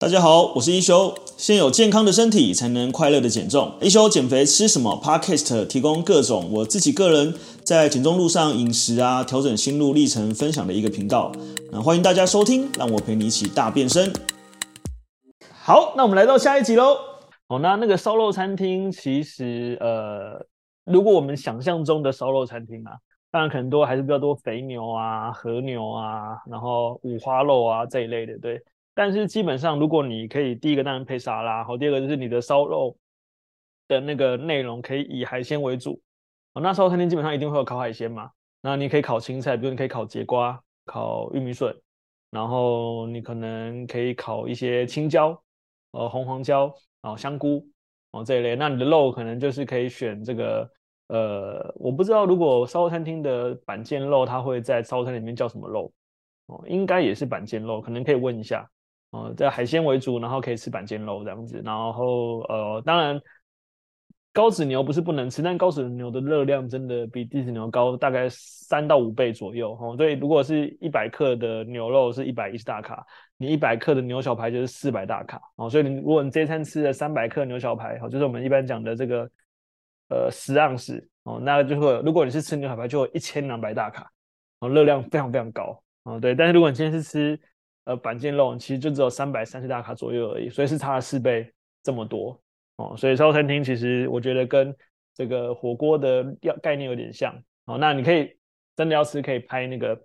大家好，我是一休。先有健康的身体，才能快乐的减重。一休减肥吃什么？Podcast 提供各种我自己个人在减重路上饮食啊，调整心路历程分享的一个频道。那欢迎大家收听，让我陪你一起大变身。好，那我们来到下一集喽。哦，那那个烧肉餐厅，其实呃，如果我们想象中的烧肉餐厅啊，当然可能多还是比较多肥牛啊、和牛啊，然后五花肉啊这一类的，对。但是基本上，如果你可以第一个当然配沙拉，好，第二个就是你的烧肉的那个内容可以以海鲜为主，哦，那烧肉餐厅基本上一定会有烤海鲜嘛，那你可以烤青菜，比如你可以烤节瓜、烤玉米笋，然后你可能可以烤一些青椒，呃，红黄椒，哦，香菇，哦这一类，那你的肉可能就是可以选这个，呃，我不知道如果烧肉餐厅的板腱肉，它会在烧肉餐里面叫什么肉，哦，应该也是板腱肉，可能可以问一下。哦，在海鲜为主，然后可以吃板腱肉这样子，然后呃，当然高脂牛不是不能吃，但高脂牛的热量真的比低脂牛高大概三到五倍左右哦。所以如果是一百克的牛肉是一百一十大卡，你一百克的牛小排就是四百大卡哦。所以你如果你这餐吃了三百克牛小排，哦，就是我们一般讲的这个呃十盎司哦，那就会如果你是吃牛小排就有一千两百大卡哦，热量非常非常高哦。对，但是如果你今天是吃呃，板腱肉其实就只有三百三十大卡左右而已，所以是差了四倍这么多哦。所以烧餐厅其实我觉得跟这个火锅的要概念有点像哦。那你可以真的要吃，可以拍那个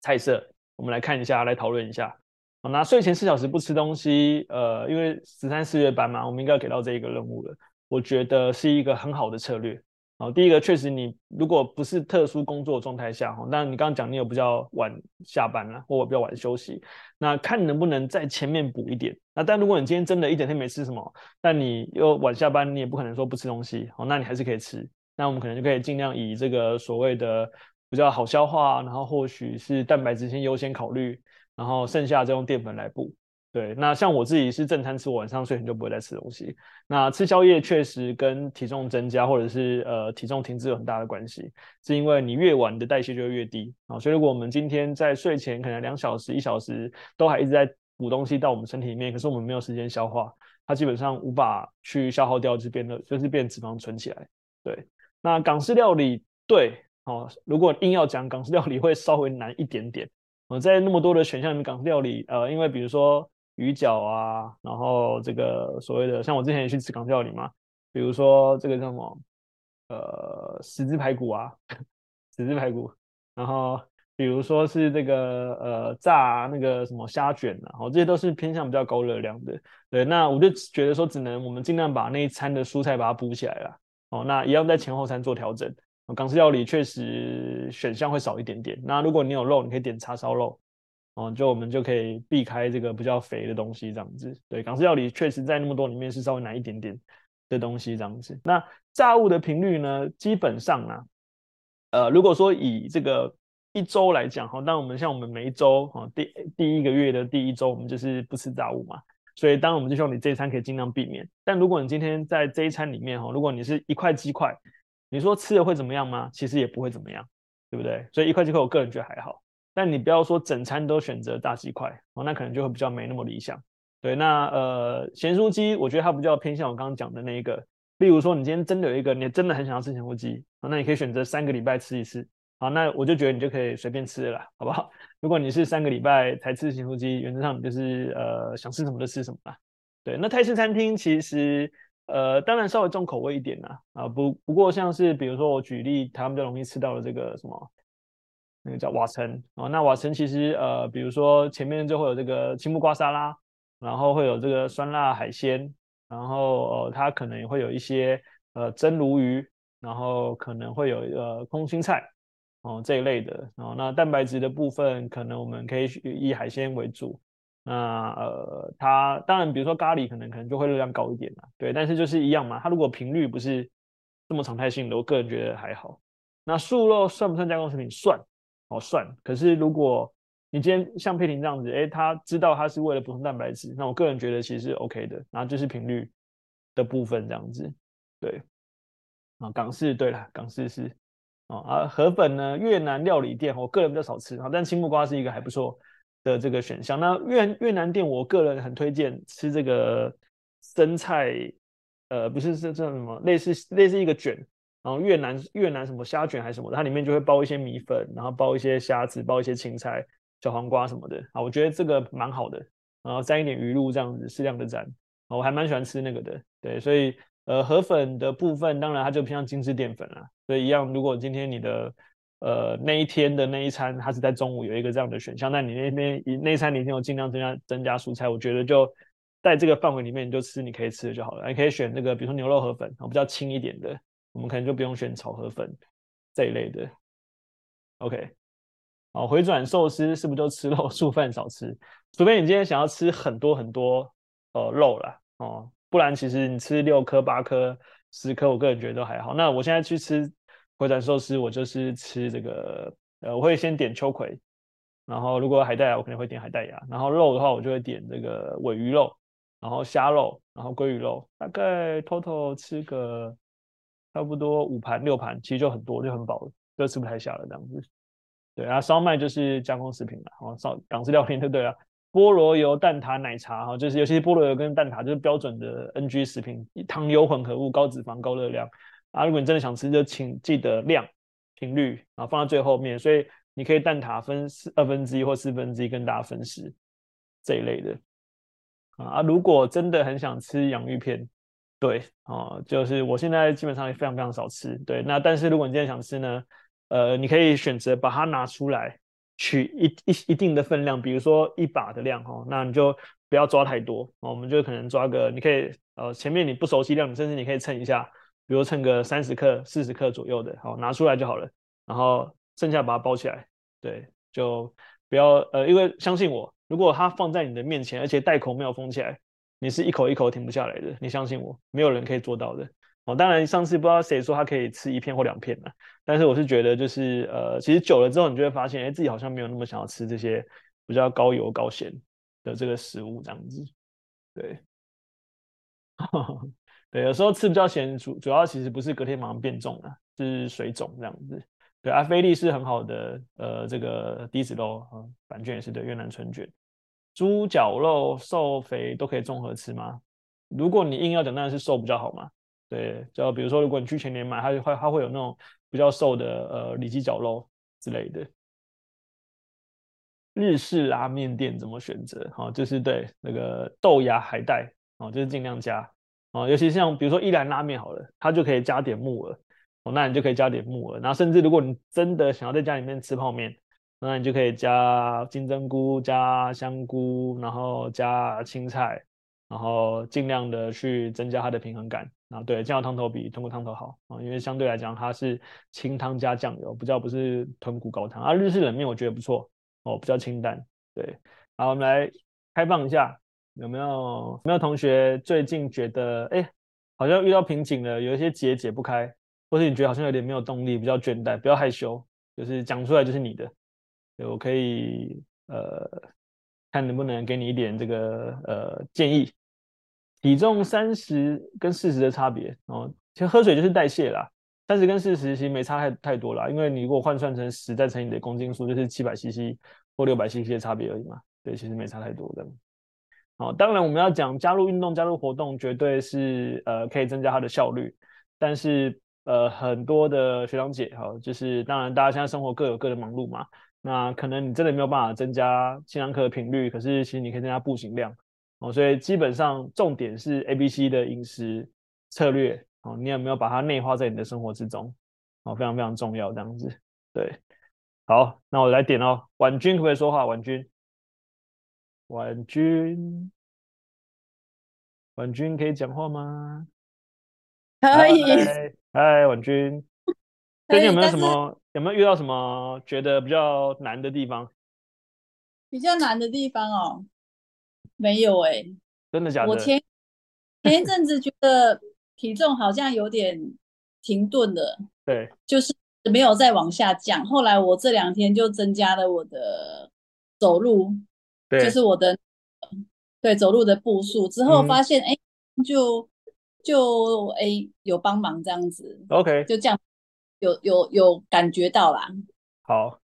菜色，我们来看一下，来讨论一下。哦，那睡前四小时不吃东西，呃，因为十三四月班嘛，我们应该要给到这一个任务了。我觉得是一个很好的策略。哦，第一个确实，你如果不是特殊工作状态下，哈，那你刚刚讲你有比较晚下班了，或我比较晚休息，那看能不能在前面补一点。那但如果你今天真的一整天没吃什么，但你又晚下班，你也不可能说不吃东西，哦，那你还是可以吃。那我们可能就可以尽量以这个所谓的比较好消化，然后或许是蛋白质先优先考虑，然后剩下再用淀粉来补。对，那像我自己是正餐吃，晚上睡前就不会再吃东西。那吃宵夜确实跟体重增加或者是呃体重停滞有很大的关系，是因为你越晚的代谢就会越低啊。所以如果我们今天在睡前可能两小时、一小时都还一直在补东西到我们身体里面，可是我们没有时间消化，它基本上无法去消耗掉，就变得就是变脂肪存起来。对，那港式料理对哦，如果硬要讲港式料理会稍微难一点点。我在那么多的选项里面，港式料理呃，因为比如说。鱼饺啊，然后这个所谓的像我之前也去吃港式料理嘛，比如说这个叫什么，呃，十字排骨啊，十字排骨，然后比如说是这个呃炸那个什么虾卷啊，哦，这些都是偏向比较高热量的。对，那我就觉得说，只能我们尽量把那一餐的蔬菜把它补起来了。哦，那一样在前后餐做调整。港式料理确实选项会少一点点。那如果你有肉，你可以点叉烧肉。哦，就我们就可以避开这个比较肥的东西，这样子。对，港式料理确实在那么多里面是稍微难一点点的东西，这样子。那炸物的频率呢？基本上呢，呃，如果说以这个一周来讲，哈，那我们像我们每一周，哈，第第一个月的第一周，我们就是不吃炸物嘛。所以当然我们就希望你这一餐可以尽量避免。但如果你今天在这一餐里面，哈，如果你是一块鸡块，你说吃了会怎么样吗？其实也不会怎么样，对不对？所以一块鸡块，我个人觉得还好。但你不要说整餐都选择大鸡块哦，那可能就会比较没那么理想。对，那呃咸酥鸡，我觉得它比较偏向我刚刚讲的那一个。例如说，你今天真的有一个，你真的很想要吃咸酥鸡，那你可以选择三个礼拜吃一次。好，那我就觉得你就可以随便吃了，好不好？如果你是三个礼拜才吃咸酥鸡，原则上你就是呃想吃什么就吃什么啦。对，那泰式餐厅其实呃当然稍微重口味一点啦，啊不不过像是比如说我举例，他们比较容易吃到的这个什么。那个叫瓦城哦，那瓦城其实呃，比如说前面就会有这个青木瓜沙拉，然后会有这个酸辣海鲜，然后呃，它可能也会有一些呃蒸鲈鱼，然后可能会有呃空心菜哦这一类的哦。那蛋白质的部分，可能我们可以以海鲜为主。那呃，它当然比如说咖喱，可能可能就会热量高一点啦，对，但是就是一样嘛。它如果频率不是这么常态性的，我个人觉得还好。那素肉算不算加工食品？算。好算，可是如果你今天像佩婷这样子，诶，他知道他是为了补充蛋白质，那我个人觉得其实是 OK 的。然后就是频率的部分这样子，对。啊，港式对了，港式是啊，河粉呢，越南料理店，我个人比较少吃啊，但青木瓜是一个还不错的这个选项。那越越南店，我个人很推荐吃这个生菜，呃，不是是这什么，类似类似一个卷，然后越南越南什么虾卷还是什么，它里面就会包一些米粉，然后包一些虾子，包一些青菜、小黄瓜什么的啊，我觉得这个蛮好的，然后沾一点鱼露这样子，适量的沾，我还蛮喜欢吃那个的，对，所以呃河粉的部分，当然它就偏向精致淀粉啦，所以一样，如果今天你的呃，那一天的那一餐，它是在中午有一个这样的选项。那你那边那一餐你一定有尽量增加增加蔬菜，我觉得就在这个范围里面，你就吃你可以吃的就好了。你可以选那个，比如说牛肉河粉，比较轻一点的，我们可能就不用选炒河粉这一类的。OK，好，回转寿司是不是就吃肉，素饭少吃？除非你今天想要吃很多很多呃肉啦，哦，不然其实你吃六颗、八颗、十颗，我个人觉得都还好。那我现在去吃。回转寿司，我就是吃这个，呃，我会先点秋葵，然后如果海带芽，我可能会点海带芽，然后肉的话，我就会点这个尾鱼肉，然后虾肉，然后鲑鱼肉，大概 total 吃个差不多五盘六盘，其实就很多，就很饱了，就吃不太下了这样子。对啊，烧麦就是加工食品了，然后烧港式料理对不 对啊？菠萝油、蛋挞、奶茶哈，就是尤其是菠萝油跟蛋挞，就是标准的 NG 食品，糖油混合物，高脂肪、高热量。啊，如果你真的想吃，就请记得量、频率，然后放在最后面。所以你可以蛋挞分四二分之一或四分之一跟大家分食这一类的。啊，如果真的很想吃洋芋片，对，啊，就是我现在基本上也非常非常少吃。对，那但是如果你今天想吃呢，呃，你可以选择把它拿出来，取一一一定的分量，比如说一把的量哈，那你就不要抓太多，我们就可能抓个，你可以呃前面你不熟悉量，你甚至你可以称一下。比如称个三十克、四十克左右的，好拿出来就好了。然后剩下把它包起来，对，就不要呃，因为相信我，如果它放在你的面前，而且袋口没有封起来，你是一口一口停不下来的。你相信我，没有人可以做到的。哦，当然上次不知道谁说他可以吃一片或两片呢，但是我是觉得就是呃，其实久了之后，你就会发现，哎，自己好像没有那么想要吃这些比较高油高咸的这个食物这样子，对。对，有时候吃比较咸，主主要其实不是隔天马上变重了，是水肿这样子。对，阿菲力是很好的，呃，这个低脂肉，啊，板卷也是的，越南春卷，猪脚肉瘦肥都可以综合吃吗？如果你硬要讲，当然是瘦比较好嘛。对，就比如说，如果你去全联买，它会它会有那种比较瘦的，呃，里脊绞肉之类的。日式拉面店怎么选择？好，就是对那个豆芽海带，哦，就是尽量加。哦，尤其像比如说一兰拉面好了，它就可以加点木耳，哦，那你就可以加点木耳。然后甚至如果你真的想要在家里面吃泡面，那你就可以加金针菇、加香菇，然后加青菜，然后尽量的去增加它的平衡感。啊，对，酱油汤头比豚骨汤头好啊，因为相对来讲它是清汤加酱油，比较不是豚骨高汤。啊，日式冷面我觉得不错哦，比较清淡。对，好，我们来开放一下。有没有有没有同学最近觉得哎，好像遇到瓶颈了，有一些结解不开，或是你觉得好像有点没有动力，比较倦怠，不要害羞，就是讲出来就是你的，我可以呃看能不能给你一点这个呃建议。体重三十跟四十的差别哦，其实喝水就是代谢啦，三十跟四十其实没差太太多啦，因为你如果换算成十再乘以你的公斤数，就是七百 CC 或六百 CC 的差别而已嘛，对，其实没差太多的。好，当然我们要讲加入运动、加入活动，绝对是呃可以增加它的效率。但是呃很多的学长姐哈，就是当然大家现在生活各有各的忙碌嘛，那可能你真的没有办法增加轻量课的频率，可是其实你可以增加步行量哦。所以基本上重点是 A、B、C 的饮食策略哦，你有没有把它内化在你的生活之中？哦，非常非常重要这样子。对，好，那我来点哦。婉君可不可以说话？婉君。婉君，婉君可以讲话吗？可以。嗨，婉君，最近有没有什么？有没有遇到什么觉得比较难的地方？比较难的地方哦，没有哎、欸。真的假的？我前前一阵子觉得体重好像有点停顿了，对，就是没有再往下降。后来我这两天就增加了我的走路。就是我的对走路的步数之后发现哎、嗯，就就哎有帮忙这样子，OK，就这样有有有感觉到啦。好，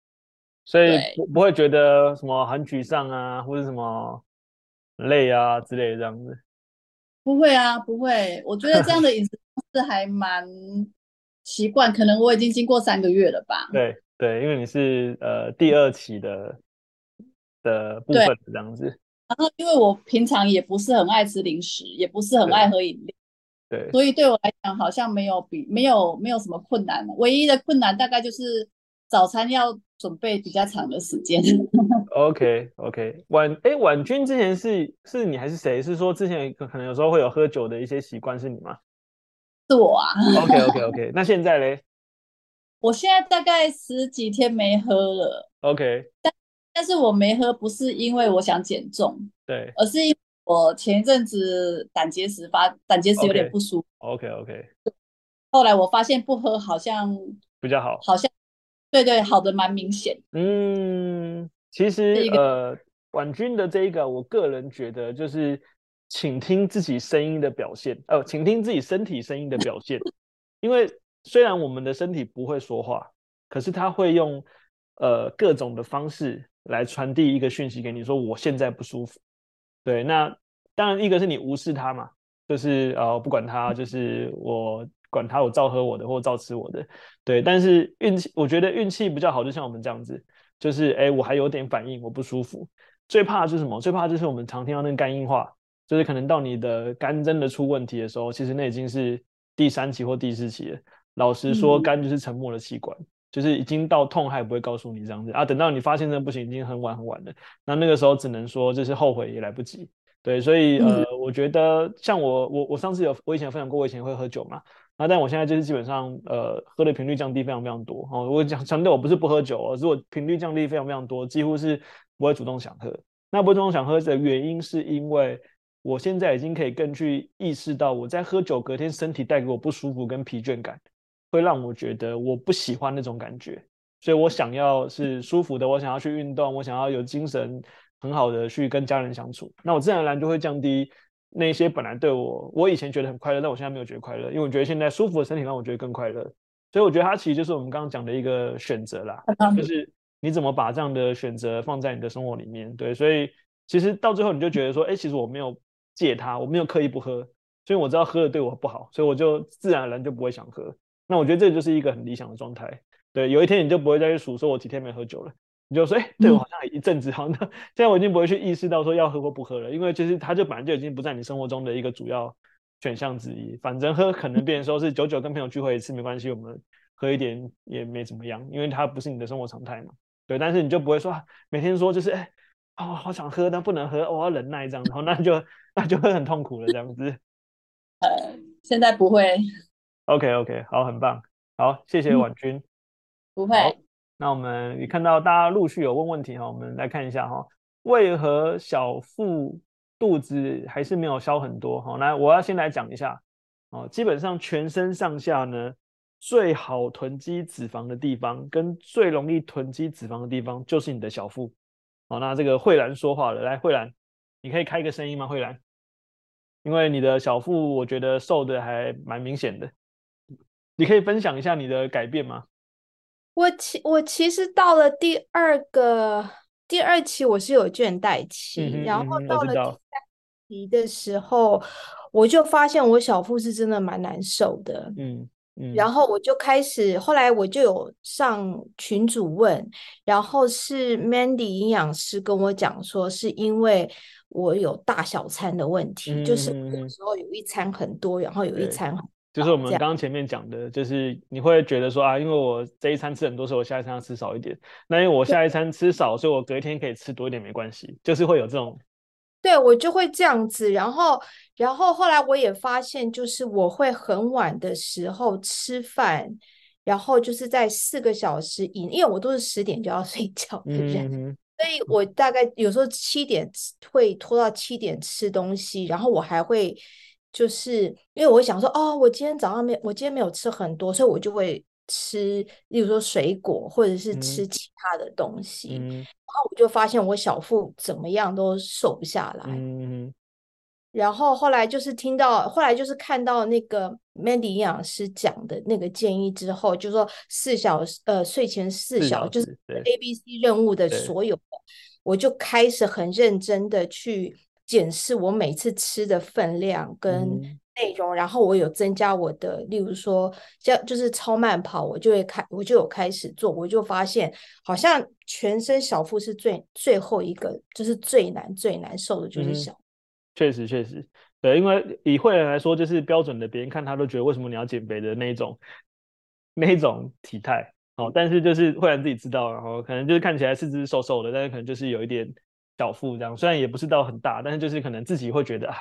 所以不不会觉得什么很沮丧啊，或者什么累啊之类的这样子。不会啊，不会。我觉得这样的饮食方式还蛮习惯，可能我已经经过三个月了吧。对对，因为你是呃第二期的的部分这样子。然后因为我平常也不是很爱吃零食，也不是很爱喝饮料。对，所以对我来讲好像没有比没有没有什么困难，唯一的困难大概就是早餐要。准备比较长的时间。OK OK，婉哎婉君之前是是你还是谁？是说之前可能有时候会有喝酒的一些习惯是你吗？是我啊。OK OK OK，那现在嘞？我现在大概十几天没喝了。OK，但但是我没喝不是因为我想减重，对，而是因为我前一阵子胆结石发胆结石有点不舒服。OK OK，后来我发现不喝好像比较好，好像。对对，好的蛮明显。嗯，其实呃，婉君的这一个，我个人觉得就是请听自己声音的表现，呃，请听自己身体声音的表现。因为虽然我们的身体不会说话，可是他会用呃各种的方式来传递一个讯息给你，说我现在不舒服。对，那当然一个是你无视他嘛，就是呃不管他，就是我。管他，我照喝我的，或照吃我的，对。但是运气，我觉得运气比较好，就像我们这样子，就是哎，我还有点反应，我不舒服。最怕的就是什么？最怕就是我们常听到那个肝硬化，就是可能到你的肝真的出问题的时候，其实那已经是第三期或第四期了。老实说，肝就是沉默的器官，嗯、就是已经到痛还不会告诉你这样子啊。等到你发现这不行，已经很晚很晚了。那那个时候只能说，就是后悔也来不及。对，所以呃，嗯、我觉得像我，我我上次有我以前有分享过，我以前会喝酒嘛。那但我现在就是基本上，呃，喝的频率降低非常非常多。哦，我讲强调我不是不喝酒，哦，如果频率降低非常非常多，几乎是不会主动想喝。那不会主动想喝的原因，是因为我现在已经可以更去意识到，我在喝酒隔天身体带给我不舒服跟疲倦感，会让我觉得我不喜欢那种感觉。所以我想要是舒服的，我想要去运动，我想要有精神很好的去跟家人相处，那我自然而然就会降低。那些本来对我，我以前觉得很快乐，但我现在没有觉得快乐，因为我觉得现在舒服的身体让我觉得更快乐，所以我觉得它其实就是我们刚刚讲的一个选择啦，就是你怎么把这样的选择放在你的生活里面，对，所以其实到最后你就觉得说，哎，其实我没有戒它，我没有刻意不喝，所以我知道喝了对我不好，所以我就自然而然就不会想喝。那我觉得这就是一个很理想的状态，对，有一天你就不会再去数说我几天没喝酒了。你就说，哎、欸，对我好像一阵子，好像现在我已经不会去意识到说要喝或不喝了，因为其实它就本来就已经不在你生活中的一个主要选项之一。反正喝可能变成说是久久跟朋友聚会一次没关系，我们喝一点也没怎么样，因为它不是你的生活常态嘛。对，但是你就不会说每天说就是，哎、哦，好想喝，但不能喝，我要忍耐这样，然后那就那就会很痛苦了这样子。呃，现在不会。OK OK，好，很棒，好，谢谢婉君。不配。那我们也看到大家陆续有问问题哈，我们来看一下哈，为何小腹肚子还是没有消很多？好，来，我要先来讲一下哦，基本上全身上下呢，最好囤积脂肪的地方跟最容易囤积脂肪的地方就是你的小腹。好，那这个慧兰说话了，来，慧兰，你可以开个声音吗？慧兰，因为你的小腹我觉得瘦的还蛮明显的，你可以分享一下你的改变吗？我其我其实到了第二个第二期，我是有倦怠期，嗯、然后到了第三期的时候，我，我就发现我小腹是真的蛮难受的，嗯，嗯然后我就开始，后来我就有上群主问，然后是 Mandy 营养师跟我讲说，是因为我有大小餐的问题，嗯、就是有时候有一餐很多，然后有一餐很。就是我们刚刚前面讲的，就是你会觉得说啊，因为我这一餐吃很多，所以我下一餐要吃少一点。那因为我下一餐吃少，所以我隔一天可以吃多一点，没关系。就是会有这种，对，我就会这样子。然后，然后后来我也发现，就是我会很晚的时候吃饭，然后就是在四个小时以，因为我都是十点就要 睡觉的人，嗯、所以我大概有时候七点会拖到七点吃东西，然后我还会。就是因为我会想说，哦，我今天早上没，我今天没有吃很多，所以我就会吃，例如说水果，或者是吃。其他的东西，嗯、然后我就发现我小腹怎么样都瘦不下来。嗯、然后后来就是听到，后来就是看到那个 Mandy 营养师讲的那个建议之后，就说四小时呃睡前四小时就是 A B C 任务的所有，我就开始很认真的去检视我每次吃的分量跟内容，嗯、然后我有增加我的，例如说像就是超慢跑，我就会开我就有开始做，我就发现好像全身小腹是最最后一个，就是最难最难受的就是小腹。确实确实。对，因为以慧兰来说，就是标准的，别人看他都觉得为什么你要减肥的那一种，那一种体态哦。但是就是慧兰自己知道，然后可能就是看起来四肢瘦瘦的，但是可能就是有一点小腹这样，虽然也不是到很大，但是就是可能自己会觉得啊，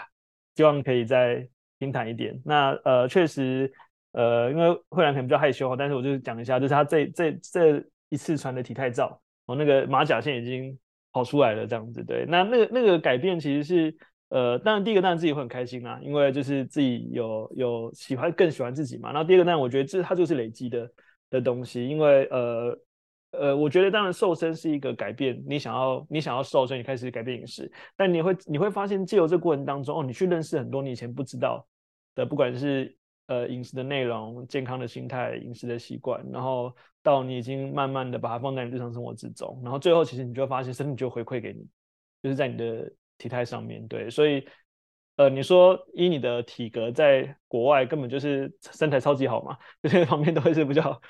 希望可以再平坦一点。那呃，确实呃，因为慧兰可能比较害羞，但是我就讲一下，就是他这这这一次传的体态照，哦，那个马甲线已经跑出来了这样子。对，那那个那个改变其实是。呃，当然第一个当然自己会很开心啦，因为就是自己有有喜欢更喜欢自己嘛。然后第二个当然我觉得这它就是累积的的东西，因为呃呃，我觉得当然瘦身是一个改变，你想要你想要瘦，所以你开始改变饮食，但你会你会发现借由这过程当中，哦，你去认识很多你以前不知道的，不管是呃饮食的内容、健康的心态、饮食的习惯，然后到你已经慢慢的把它放在你日常生活之中，然后最后其实你就会发现身体就回馈给你，就是在你的。体态上面对，所以呃，你说以你的体格在国外根本就是身材超级好嘛，这些方面都会是比较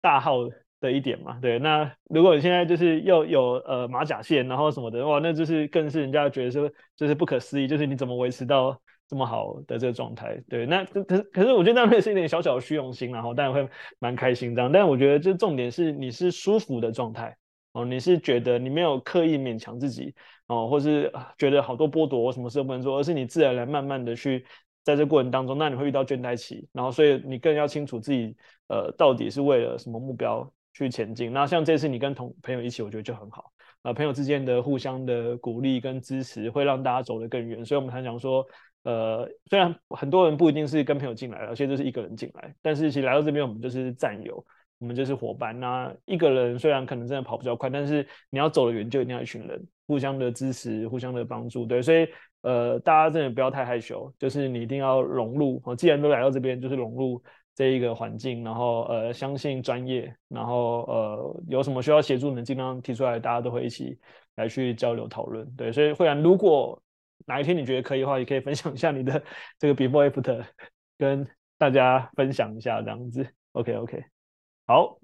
大号的的一点嘛。对，那如果你现在就是又有呃马甲线，然后什么的哇，那就是更是人家觉得说就是不可思议，就是你怎么维持到这么好的这个状态？对，那可是可是我觉得那会是一点小小的虚荣心，然后当然会蛮开心这样。但我觉得这重点是你是舒服的状态哦，你是觉得你没有刻意勉强自己。哦，或是觉得好多剥夺，我什么事都不能做，而是你自然来慢慢的去在这过程当中，那你会遇到倦怠期，然后所以你更要清楚自己呃到底是为了什么目标去前进。那像这次你跟同朋友一起，我觉得就很好，呃，朋友之间的互相的鼓励跟支持，会让大家走得更远。所以我们常讲说，呃，虽然很多人不一定是跟朋友进来，而且就是一个人进来，但是其实来到这边，我们就是战友。我们就是伙伴。那一个人虽然可能真的跑比较快，但是你要走得远，就一定要一群人互相的支持、互相的帮助。对，所以呃，大家真的不要太害羞，就是你一定要融入。既然都来到这边，就是融入这一个环境，然后呃，相信专业，然后呃，有什么需要协助，能尽量提出来，大家都会一起来去交流讨论。对，所以慧兰，如果哪一天你觉得可以的话，也可以分享一下你的这个 before after，跟大家分享一下这样子。OK OK。好，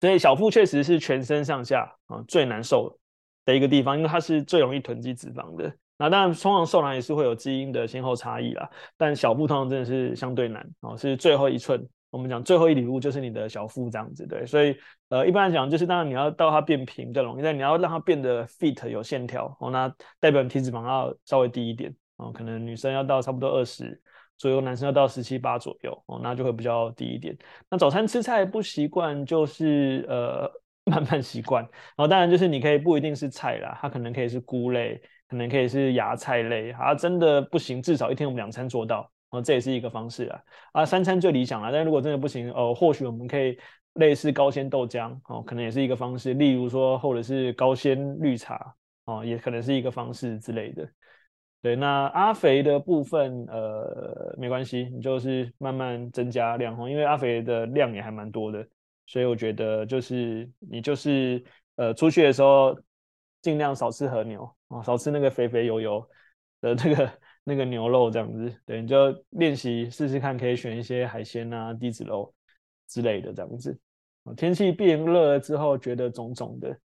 所以小腹确实是全身上下啊最难受的一个地方，因为它是最容易囤积脂肪的。那当然，通常瘦男也是会有基因的先后差异啦，但小腹通常真的是相对难哦，是最后一寸。我们讲最后一礼物就是你的小腹这样子，对。所以呃，一般来讲，就是当然你要到它变平比较容易，但你要让它变得 fit 有线条哦，那代表你体脂肪要稍微低一点哦，可能女生要到差不多二十。左右，男生要到十七八左右哦，那就会比较低一点。那早餐吃菜不习惯，就是呃 慢慢习惯。然后当然就是你可以不一定是菜啦，它可能可以是菇类，可能可以是芽菜类。啊，真的不行，至少一天我们两餐做到哦，这也是一个方式啊。啊，三餐最理想了，但如果真的不行哦，或许我们可以类似高纤豆浆哦，可能也是一个方式。例如说，或者是高纤绿茶哦，也可能是一个方式之类的。对，那阿肥的部分，呃，没关系，你就是慢慢增加量哦，因为阿肥的量也还蛮多的，所以我觉得就是你就是呃出去的时候尽量少吃和牛啊，少吃那个肥肥油油的那个那个牛肉这样子，对，你就练习试试看，可以选一些海鲜啊、低脂肉之类的这样子。天气变热了之后，觉得肿肿的。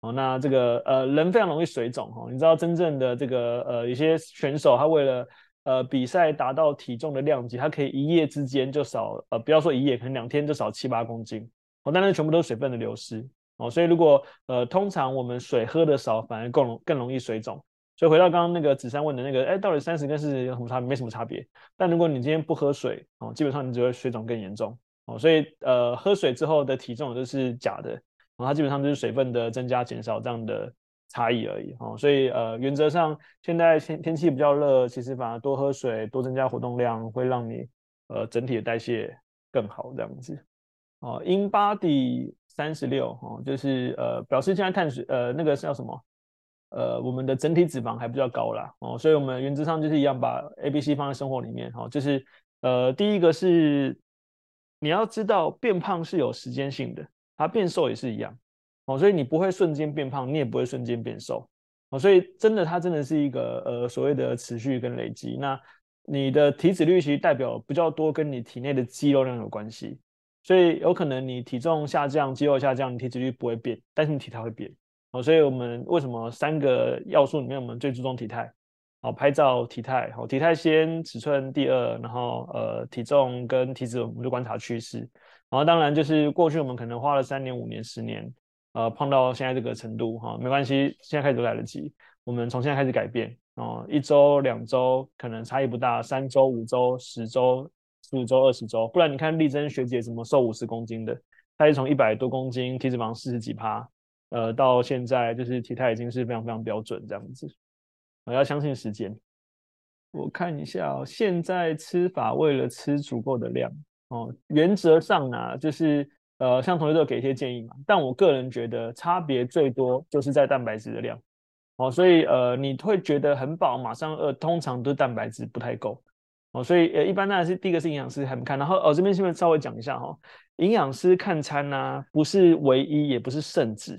哦，那这个呃人非常容易水肿哈，你知道真正的这个呃一些选手，他为了呃比赛达到体重的量级，他可以一夜之间就少呃不要说一夜，可能两天就少七八公斤哦，但是全部都是水分的流失哦，所以如果呃通常我们水喝的少，反而更容更容易水肿。所以回到刚刚那个子珊问的那个，哎，到底三十跟四十有什么差别？没什么差别。但如果你今天不喝水哦，基本上你只会水肿更严重哦，所以呃喝水之后的体重都是假的。然后它基本上就是水分的增加减少这样的差异而已哦，所以呃原则上现在天天气比较热，其实反而多喝水，多增加活动量，会让你呃整体的代谢更好这样子哦。InBody 三十六哦，就是呃表示现在碳水呃那个叫什么呃我们的整体脂肪还比较高啦哦，所以我们原则上就是一样把 A、B、C 放在生活里面哦，就是呃，第一个是你要知道变胖是有时间性的，它变瘦也是一样哦，所以你不会瞬间变胖，你也不会瞬间变瘦哦，所以真的它真的是一个呃所谓的持续跟累积。那你的体脂率其实代表比较多跟你体内的肌肉量有关系，所以有可能你体重下降、肌肉下降，你体脂率不会变，但是你体态会变哦。所以我们为什么三个要素里面我们最注重体态？好，拍照体态，好，体态先，尺寸第二，然后呃体重跟体脂我们就观察趋势，然后当然就是过去我们可能花了三年、五年、十年，呃胖到现在这个程度哈，没关系，现在开始都来得及，我们从现在开始改变哦，一周、两周可能差异不大，三周、五周、十周、十五周、二十周，不然你看丽珍学姐怎么瘦五十公斤的，她是从一百多公斤，体脂肪四十几趴，呃到现在就是体态已经是非常非常标准这样子。我要相信时间。我看一下哦，现在吃法为了吃足够的量哦，原则上呢，就是呃，像同学都给一些建议嘛。但我个人觉得差别最多就是在蛋白质的量哦，所以呃，你会觉得很饱，马上饿，通常都是蛋白质不太够哦。所以呃，一般当然是第一个是营养师还没看，然后哦这边先稍微讲一下哈，营养师看餐呢、不是唯一，也不是圣旨。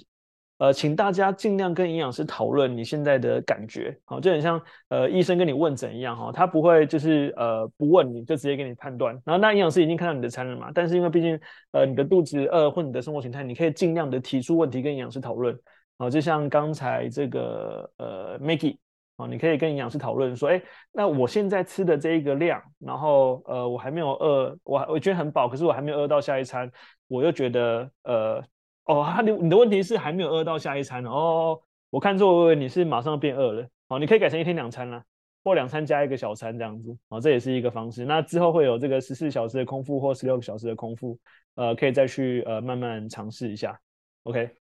呃，请大家尽量跟营养师讨论你现在的感觉，好，就很像呃医生跟你问诊一样哈，他不会就是呃不问你就直接给你判断，然后那营养师已经看到你的餐了嘛，但是因为毕竟呃你的肚子饿或你的生活形态，你可以尽量的提出问题跟营养师讨论，好，就像刚才这个呃 Maggie，啊，你可以跟营养师讨论说，哎，那我现在吃的这一个量，然后呃我还没有饿，我我觉得很饱，可是我还没有饿到下一餐，我又觉得呃。哦，你你的问题是还没有饿到下一餐哦。我看错，我以为你是马上变饿了。哦，你可以改成一天两餐啦，或两餐加一个小餐这样子。哦，这也是一个方式。那之后会有这个十四小时的空腹或十六个小时的空腹，呃，可以再去呃慢慢尝试一下。OK。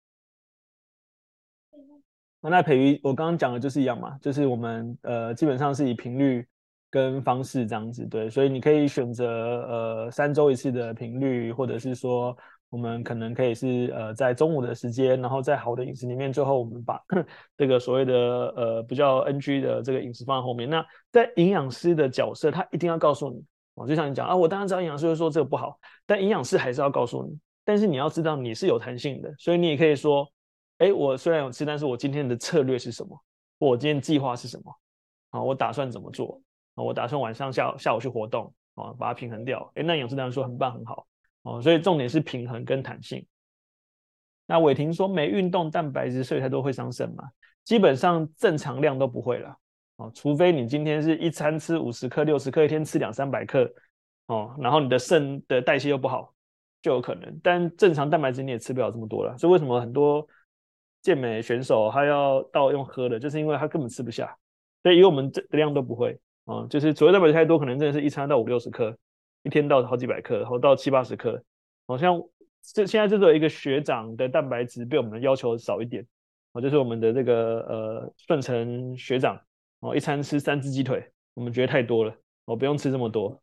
那培瑜，我刚刚讲的就是一样嘛，就是我们呃基本上是以频率跟方式这样子对，所以你可以选择呃三周一次的频率，或者是说。我们可能可以是呃在中午的时间，然后在好的饮食里面，最后我们把 这个所谓的呃比较 NG 的这个饮食放在后面。那在营养师的角色，他一定要告诉你，我就像你讲啊，我当然知道营养师会说这个不好，但营养师还是要告诉你。但是你要知道你是有弹性的，所以你也可以说，哎，我虽然有吃，但是我今天的策略是什么？我今天计划是什么？啊，我打算怎么做？啊，我打算晚上下下午去活动啊，把它平衡掉。哎，那勇士当然说很棒很好。哦，所以重点是平衡跟弹性。那伟霆说没运动，蛋白质摄取太多会伤肾吗？基本上正常量都不会了。哦，除非你今天是一餐吃五十克、六十克，一天吃两三百克，哦，然后你的肾的代谢又不好，就有可能。但正常蛋白质你也吃不了这么多了。所以为什么很多健美选手他要到用喝的，就是因为他根本吃不下。所以以我们这的量都不会，哦，就是所谓蛋白质太多，可能真的是一餐到五六十克。一天到好几百克，然后到七八十克，好像这现在这个一个学长的蛋白质被我们要求少一点，哦，就是我们的这个呃顺成学长，哦，一餐吃三只鸡腿，我们觉得太多了，哦，不用吃这么多，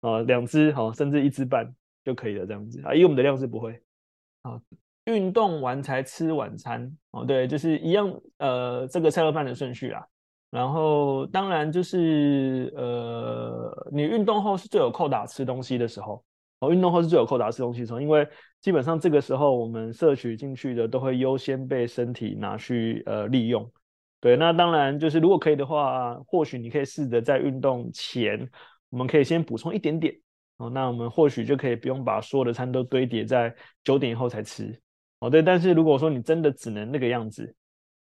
啊，两只好，甚至一只半就可以了，这样子啊，以我们的量是不会，啊，运动完才吃晚餐，哦，对，就是一样，呃，这个菜肉饭的顺序啊。然后当然就是呃，你运动后是最有扣打吃东西的时候哦，运动后是最有扣打吃东西的时候，因为基本上这个时候我们摄取进去的都会优先被身体拿去呃利用。对，那当然就是如果可以的话，或许你可以试着在运动前，我们可以先补充一点点哦，那我们或许就可以不用把所有的餐都堆叠在九点以后才吃哦。对，但是如果说你真的只能那个样子。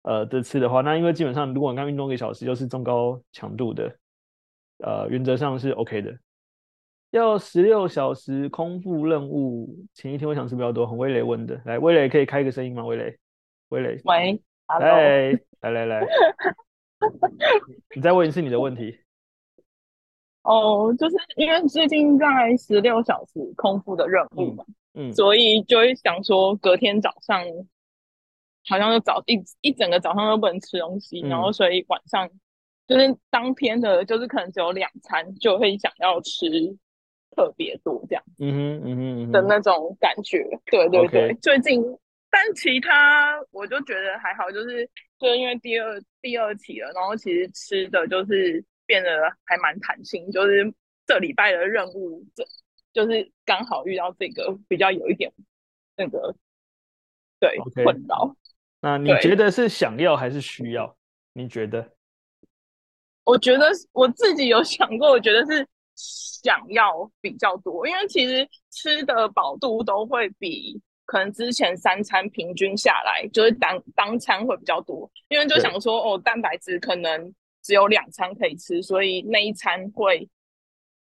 呃的吃的话，那因为基本上如果你刚运动一个小时，就是中高强度的，呃，原则上是 OK 的。要十六小时空腹任务，前一天我想吃比较多，很威雷问的，来，威雷可以开个声音吗？威雷，威雷，喂，来，来来来，你再问一次你的问题。哦，就是因为最近在十六小时空腹的任务嘛，嗯，嗯，所以就会想说隔天早上。好像就早一一整个早上都不能吃东西，嗯、然后所以晚上就是当天的，就是可能只有两餐，就会想要吃特别多这样，嗯哼嗯哼的那种感觉，嗯、对对对。最近，但其他我就觉得还好，就是就是因为第二第二期了，然后其实吃的就是变得还蛮弹性，就是这礼拜的任务，这就是刚好遇到这个比较有一点那个对 Okay. 困扰。那你觉得是想要还是需要？你觉得？我觉得我自己有想过，我觉得是想要比较多，因为其实吃的饱度都会比可能之前三餐平均下来，就是当当餐会比较多，因为就想说哦，蛋白质可能只有两餐可以吃，所以那一餐会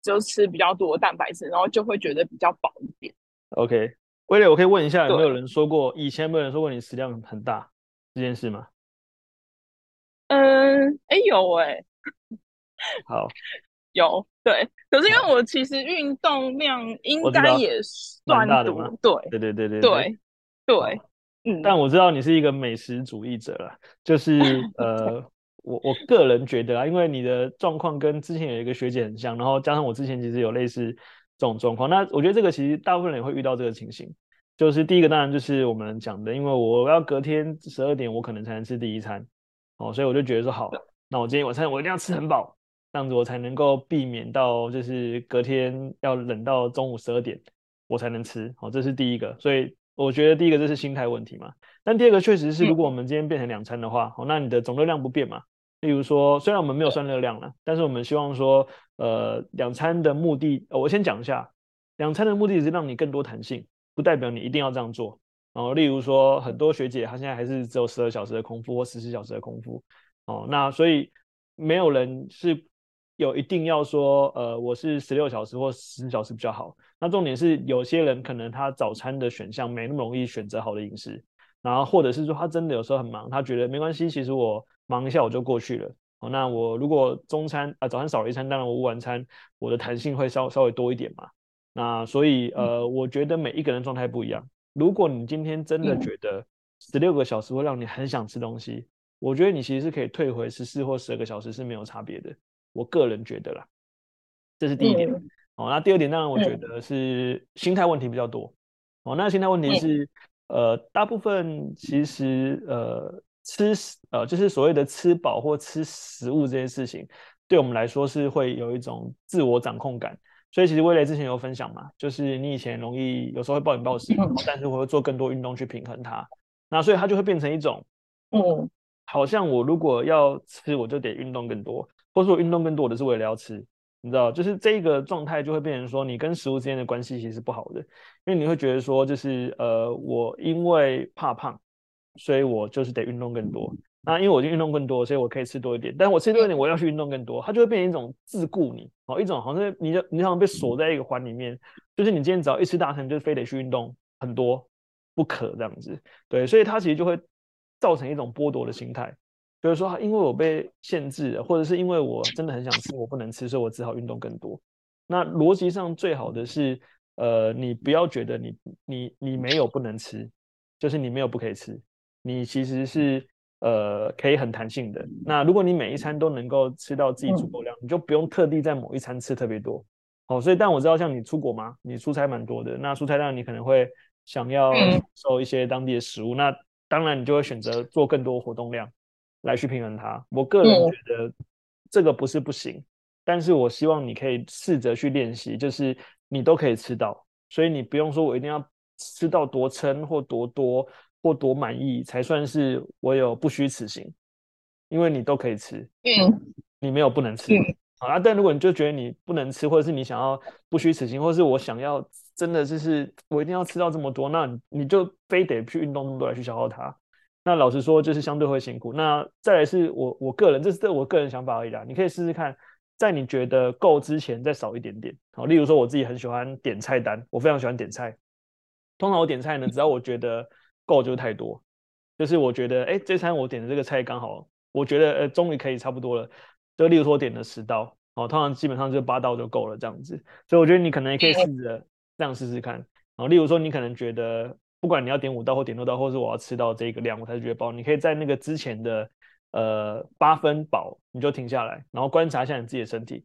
就吃比较多的蛋白质，然后就会觉得比较饱一点。OK，威廉，我可以问一下，有没有人说过，以前有没有人说过你食量很大这件事吗？嗯，哎、欸，有哎、欸。好，有对，可是因为我其实运动量应该也算多，对对对对对对对，嗯。但我知道你是一个美食主义者了，就是 呃，我我个人觉得啊，因为你的状况跟之前有一个学姐很像，然后加上我之前其实有类似这种状况，那我觉得这个其实大部分人也会遇到这个情形，就是第一个当然就是我们讲的，因为我要隔天十二点我可能才能吃第一餐，哦，所以我就觉得说好，那我今天晚餐我一定要吃很饱。这样子我才能够避免到，就是隔天要冷到中午十二点，我才能吃。哦，这是第一个。所以我觉得第一个这是心态问题嘛。但第二个确实是，如果我们今天变成两餐的话，哦，那你的总热量不变嘛。例如说，虽然我们没有算热量了，但是我们希望说，呃，两餐的目的，我先讲一下，两餐的目的是让你更多弹性，不代表你一定要这样做。然后，例如说，很多学姐她现在还是只有十二小时的空腹或十四小时的空腹。哦，那所以没有人是。有一定要说，呃，我是十六小时或十四小时比较好。那重点是，有些人可能他早餐的选项没那么容易选择好的饮食，然后或者是说他真的有时候很忙，他觉得没关系，其实我忙一下我就过去了。哦，那我如果中餐啊、呃、早餐少了一餐，当然我晚餐我的弹性会稍稍微多一点嘛。那所以呃，我觉得每一个人状态不一样。如果你今天真的觉得十六个小时会让你很想吃东西，我觉得你其实是可以退回十四或十二个小时是没有差别的。我个人觉得啦，这是第一点。嗯、哦，那第二点当然我觉得是心态问题比较多。嗯、哦，那心态问题是，嗯、呃，大部分其实呃吃呃就是所谓的吃饱或吃食物这件事情，对我们来说是会有一种自我掌控感。所以其实威廉之前有分享嘛，就是你以前容易有时候会暴饮暴食，嗯、但是我会做更多运动去平衡它。那所以它就会变成一种，嗯，好像我如果要吃，我就得运动更多。或是我运动更多的是为了要吃，你知道，就是这个状态就会变成说，你跟食物之间的关系其实是不好的，因为你会觉得说，就是呃，我因为怕胖，所以我就是得运动更多。那因为我就运动更多，所以我可以吃多一点。但我吃多一点，我要去运动更多，它就会变成一种自顾你哦，一种好像你就你好像被锁在一个环里面，就是你今天只要一吃大餐，就非得去运动很多不可这样子。对，所以它其实就会造成一种剥夺的心态。比如说，因为我被限制了，或者是因为我真的很想吃，我不能吃，所以我只好运动更多。那逻辑上最好的是，呃，你不要觉得你你你没有不能吃，就是你没有不可以吃，你其实是呃可以很弹性的。那如果你每一餐都能够吃到自己足够量，你就不用特地在某一餐吃特别多。好，所以但我知道，像你出国嘛，你出差蛮多的，那出差量你可能会想要受一些当地的食物，那当然你就会选择做更多活动量。来去平衡它，我个人觉得这个不是不行，嗯、但是我希望你可以试着去练习，就是你都可以吃到，所以你不用说我一定要吃到多撑或多多或多满意才算是我有不虚此行，因为你都可以吃，嗯，你没有不能吃，嗯、好啊，但如果你就觉得你不能吃，或者是你想要不虚此行，或者是我想要真的就是我一定要吃到这么多，那你就非得去运动那么多来去消耗它。那老实说，就是相对会辛苦。那再来是我我个人，这是这我个人想法而已啦。你可以试试看，在你觉得够之前再少一点点。好，例如说我自己很喜欢点菜单，我非常喜欢点菜。通常我点菜呢，只要我觉得够就太多，就是我觉得哎，这餐我点的这个菜刚好，我觉得呃终于可以差不多了。就例如说我点了十道，哦，通常基本上就八道就够了这样子。所以我觉得你可能也可以试着这样试试看。哦，例如说你可能觉得。不管你要点五道或点六道，或是我要吃到这个量，我才觉得饱。你可以在那个之前的呃八分饱，你就停下来，然后观察一下你自己的身体。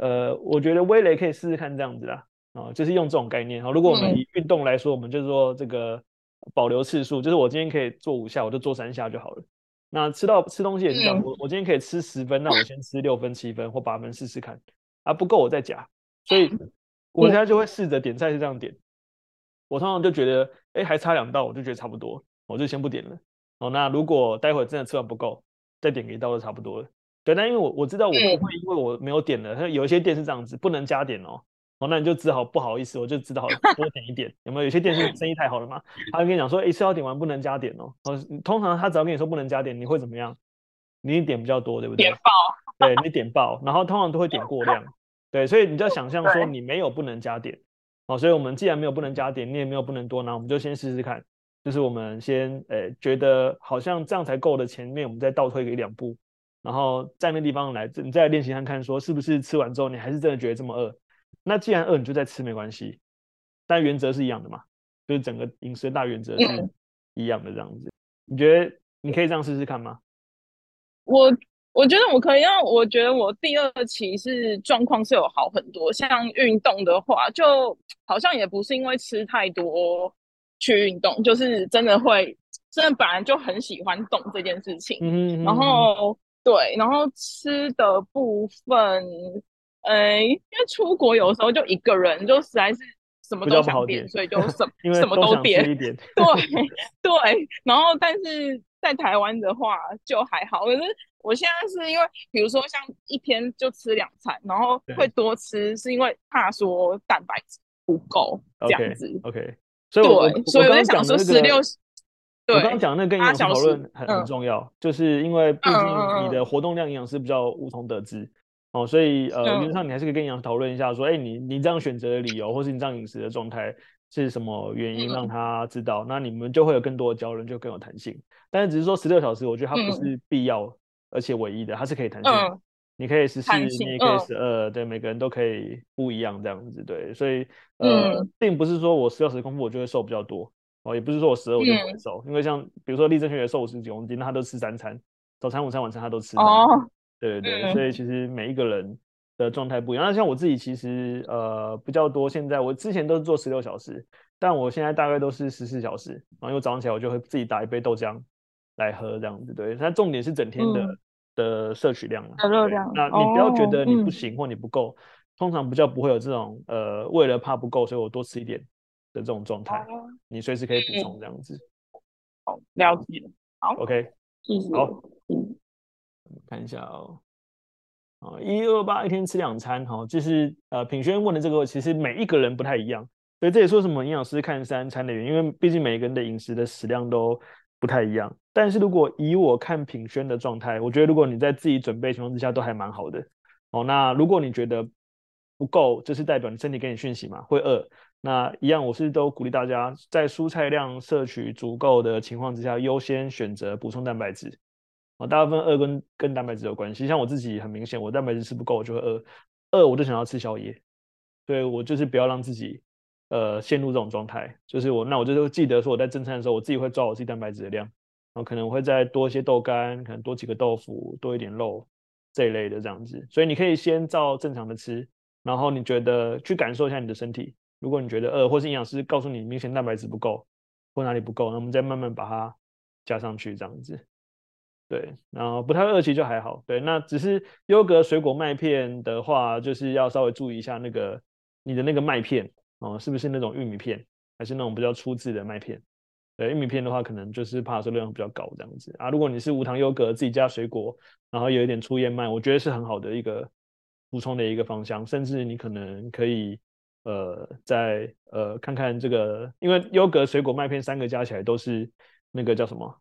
呃，我觉得威雷可以试试看这样子啦，啊、呃，就是用这种概念。好如果我们以运动来说，我们就是说这个保留次数，就是我今天可以做五下，我就做三下就好了。那吃到吃东西也是这样，我我今天可以吃十分，那我先吃六分、七分或八分试试看，啊不够我再加。所以我现在就会试着点菜是这样点。我通常就觉得，哎、欸，还差两道，我就觉得差不多，我就先不点了。哦，那如果待会真的吃完不够，再点一道就差不多了。对，但因为我我知道我不会，因为我没有点了。它有一些店是这样子，不能加点哦。哦，那你就只好不好意思，我就只好多点一点。有没有？有些店是生意太好了嘛？他就跟你讲说，一次要点完不能加点哦。哦，通常他只要跟你说不能加点，你会怎么样？你点比较多，对不对？点爆。对，你点爆，然后通常都会点过量。对，所以你就要想象说你没有不能加点。哦，所以我们既然没有不能加点，你也没有不能多拿，我们就先试试看。就是我们先，诶、欸，觉得好像这样才够的前面，我们再倒退个一两步，然后在那地方来，你再练习看看，说是不是吃完之后你还是真的觉得这么饿？那既然饿，你就再吃没关系。但原则是一样的嘛，就是整个饮食的大原则是一样的这样子。你觉得你可以这样试试看吗？我。我觉得我可以，因为我觉得我第二期是状况是有好很多。像运动的话，就好像也不是因为吃太多去运动，就是真的会，真的本来就很喜欢动这件事情。嗯，然后对，然后吃的部分，呃，因为出国有时候就一个人，就实在是什么都想点，所以就 什么什么都点。对 对，然后但是在台湾的话就还好，可是。我现在是因为，比如说像一天就吃两餐，然后会多吃，是因为怕说蛋白质不够这样子。OK，, okay. 所以我对，所以我在想说十六，我刚刚讲那个跟营养师讨论很很重要，嗯，就是因为毕竟你的活动量营养师比较无从得知，嗯，哦，所以呃，原则上你还是可以跟营养师讨论一下，说，哎，欸，你你这样选择的理由，或是你这样饮食的状态是什么原因，让他知道，嗯，那你们就会有更多的交流，就更有弹性。但是只是说十六小时，我觉得它不是必要。嗯而且唯一的，它是可以弹性，嗯，你可以十四，你也可以十二，对，每个人都可以不一样这样子，对，所以呃、嗯，并不是说我十六小时空腹我就会瘦比较多哦，也不是说我十二我就不会瘦，嗯，因为像比如说立正学瘦五十几公斤，那他都吃三餐，早餐、午餐、晚餐他都吃，哦，对对对，所以其实每一个人的状态不一样。那像我自己其实呃比较多，现在我之前都是做十六小时，但我现在大概都是十四小时，然后因为早上起来我就会自己打一杯豆浆。来喝这样子，对，它重点是整天的、嗯、的摄取量，热量。那你不要觉得你不行或你不够、通常比较不会有这种呃，为了怕不够，所以我多吃一点的这种状态、哦。你随时可以补充这样子。好，了解。好，OK，谢谢。好，嗯，看一下哦。啊，一二八一天吃两餐，哈，就是呃，品轩问的这个，其实每一个人不太一样，所以这也说什么营养师看三餐的原因，因为毕竟每个人的饮食的食量都。不太一样，但是如果以我看品轩的状态，我觉得如果你在自己准备情况之下都还蛮好的哦。那如果你觉得不够，就是代表你身体给你讯息嘛，会饿。那一样，我是都鼓励大家在蔬菜量摄取足够的情况之下，优先选择补充蛋白质。啊，大部分饿跟跟蛋白质有关系。像我自己很明显，我蛋白质吃不够，我就会饿，饿我就想要吃宵夜。对，我就是不要让自己。呃，陷入这种状态，就是我，那我就记得说，我在正餐的时候，我自己会抓我自己蛋白质的量，然后可能我会再多一些豆干，可能多几个豆腐，多一点肉这一类的这样子。所以你可以先照正常的吃，然后你觉得去感受一下你的身体，如果你觉得饿，或是营养师告诉你明显蛋白质不够，或哪里不够，那我们再慢慢把它加上去这样子。对，然后不太饿其实就还好。对，那只是优格水果麦片的话，就是要稍微注意一下那个你的那个麦片。哦，是不是那种玉米片，还是那种比较粗制的麦片？对，玉米片的话，可能就是怕说热量比较高这样子啊。如果你是无糖优格，自己加水果，然后有一点粗燕麦，我觉得是很好的一个补充的一个方向。甚至你可能可以呃，在呃看看这个，因为优格、水果、麦片三个加起来都是那个叫什么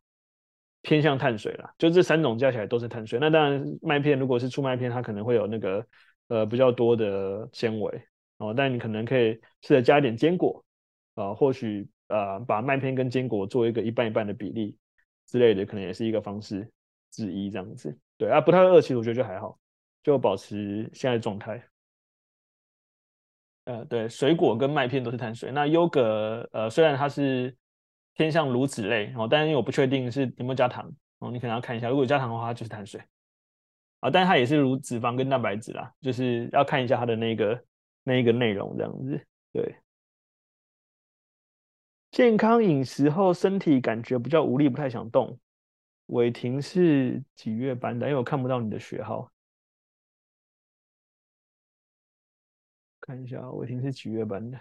偏向碳水啦，就这三种加起来都是碳水。那当然麦片如果是粗麦片，它可能会有那个呃比较多的纤维。哦，但你可能可以试着加一点坚果，啊，或许呃把麦片跟坚果做一个一半一半的比例之类的，可能也是一个方式之一这样子。对啊，不太饿，其实我觉得就还好，就保持现在状态。呃，对，水果跟麦片都是碳水。那优格呃虽然它是偏向乳脂类哦，但是因为我不确定是有没有加糖哦，你可能要看一下，如果加糖的话，它就是碳水啊，但它也是乳脂肪跟蛋白质啦，就是要看一下它的那个。那一个内容这样子，对。健康饮食后，身体感觉比较无力，不太想动。伟霆是几月班的？因为我看不到你的学号。看一下，伟霆是几月班的？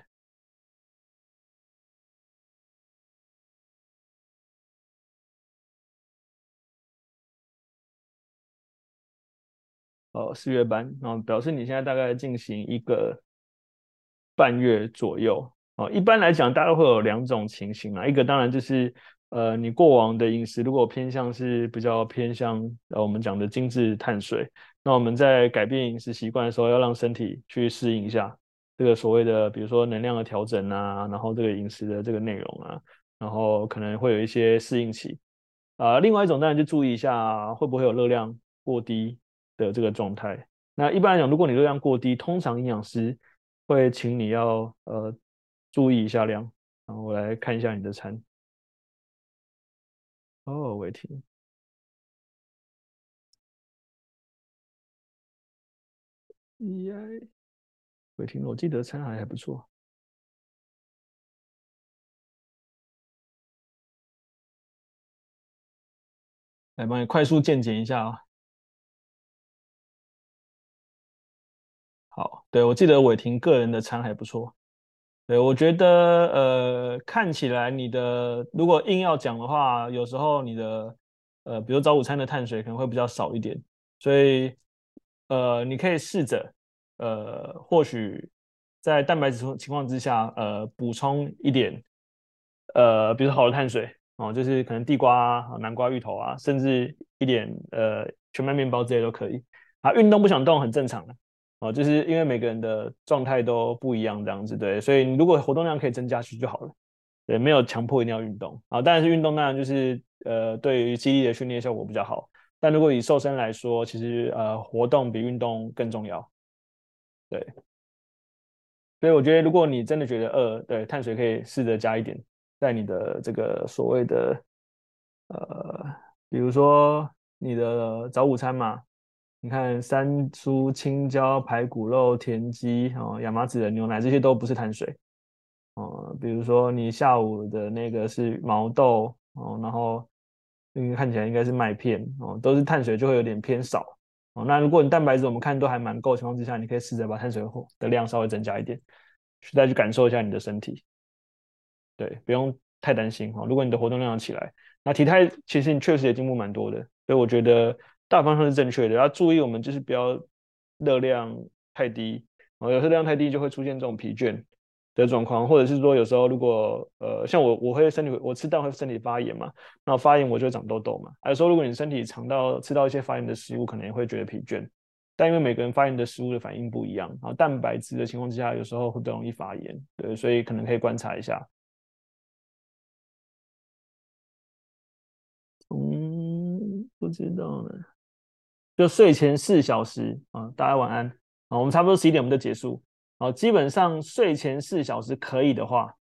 哦，四月班，然后表示你现在大概进行一个半月左右。哦，一般来讲，大概会有两种情形啊，一个当然就是，呃，你过往的饮食如果偏向是比较偏向呃我们讲的精致碳水，那我们在改变饮食习惯的时候，要让身体去适应一下这个所谓的，比如说能量的调整啊，然后这个饮食的这个内容啊，然后可能会有一些适应期。啊、呃，另外一种当然就注意一下会不会有热量过低的这个状态。那一般来讲，如果你热量过低，通常营养师会请你要呃。注意一下量，然后我来看一下你的餐。哦，伟霆，耶，伟霆，我记得餐还还不错。来帮你快速鉴检一下啊。好，对，我记得伟霆个人的餐还不错。对，我觉得，呃，看起来你的如果硬要讲的话，有时候你的，呃，比如早午餐的碳水可能会比较少一点，所以，呃，你可以试着，呃，或许在蛋白质情况之下，呃，补充一点，呃，比如好的碳水哦，就是可能地瓜啊、南瓜、芋头啊，甚至一点呃全麦面包这些都可以。啊，运动不想动很正常的。哦，就是因为每个人的状态都不一样，这样子对，所以你如果活动量可以增加去就好了，对，没有强迫一定要运动啊。当然是运动当然就是呃，对于肌力的训练效果比较好。但如果以瘦身来说，其实呃，活动比运动更重要，对。所以我觉得，如果你真的觉得饿，对，碳水可以试着加一点在你的这个所谓的呃，比如说你的早午餐嘛。你看，山猪、青椒、排骨肉、田鸡哦，亚麻籽的牛奶，这些都不是碳水哦。比如说，你下午的那个是毛豆哦，然后嗯看起来应该是麦片哦，都是碳水，就会有点偏少哦。那如果你蛋白质我们看都还蛮够情况之下，你可以试着把碳水的量稍微增加一点，去再去感受一下你的身体。对，不用太担心哦。如果你的活动量起来，那体态其实你确实也进步蛮多的，所以我觉得。大方向是正确的，要注意我们就是不要热量太低，有时候热量太低就会出现这种疲倦的状况，或者是说有时候如果呃像我我会身体我吃蛋会身体发炎嘛，那发炎我就会长痘痘嘛，还有说如果你身体尝到吃到一些发炎的食物，可能也会觉得疲倦，但因为每个人发炎的食物的反应不一样，然后蛋白质的情况之下有时候会都容易发炎，对，所以可能可以观察一下。嗯，不知道呢。就睡前四小时啊，大家晚安啊，我们差不多十一点我们就结束啊。基本上睡前四小时可以的话，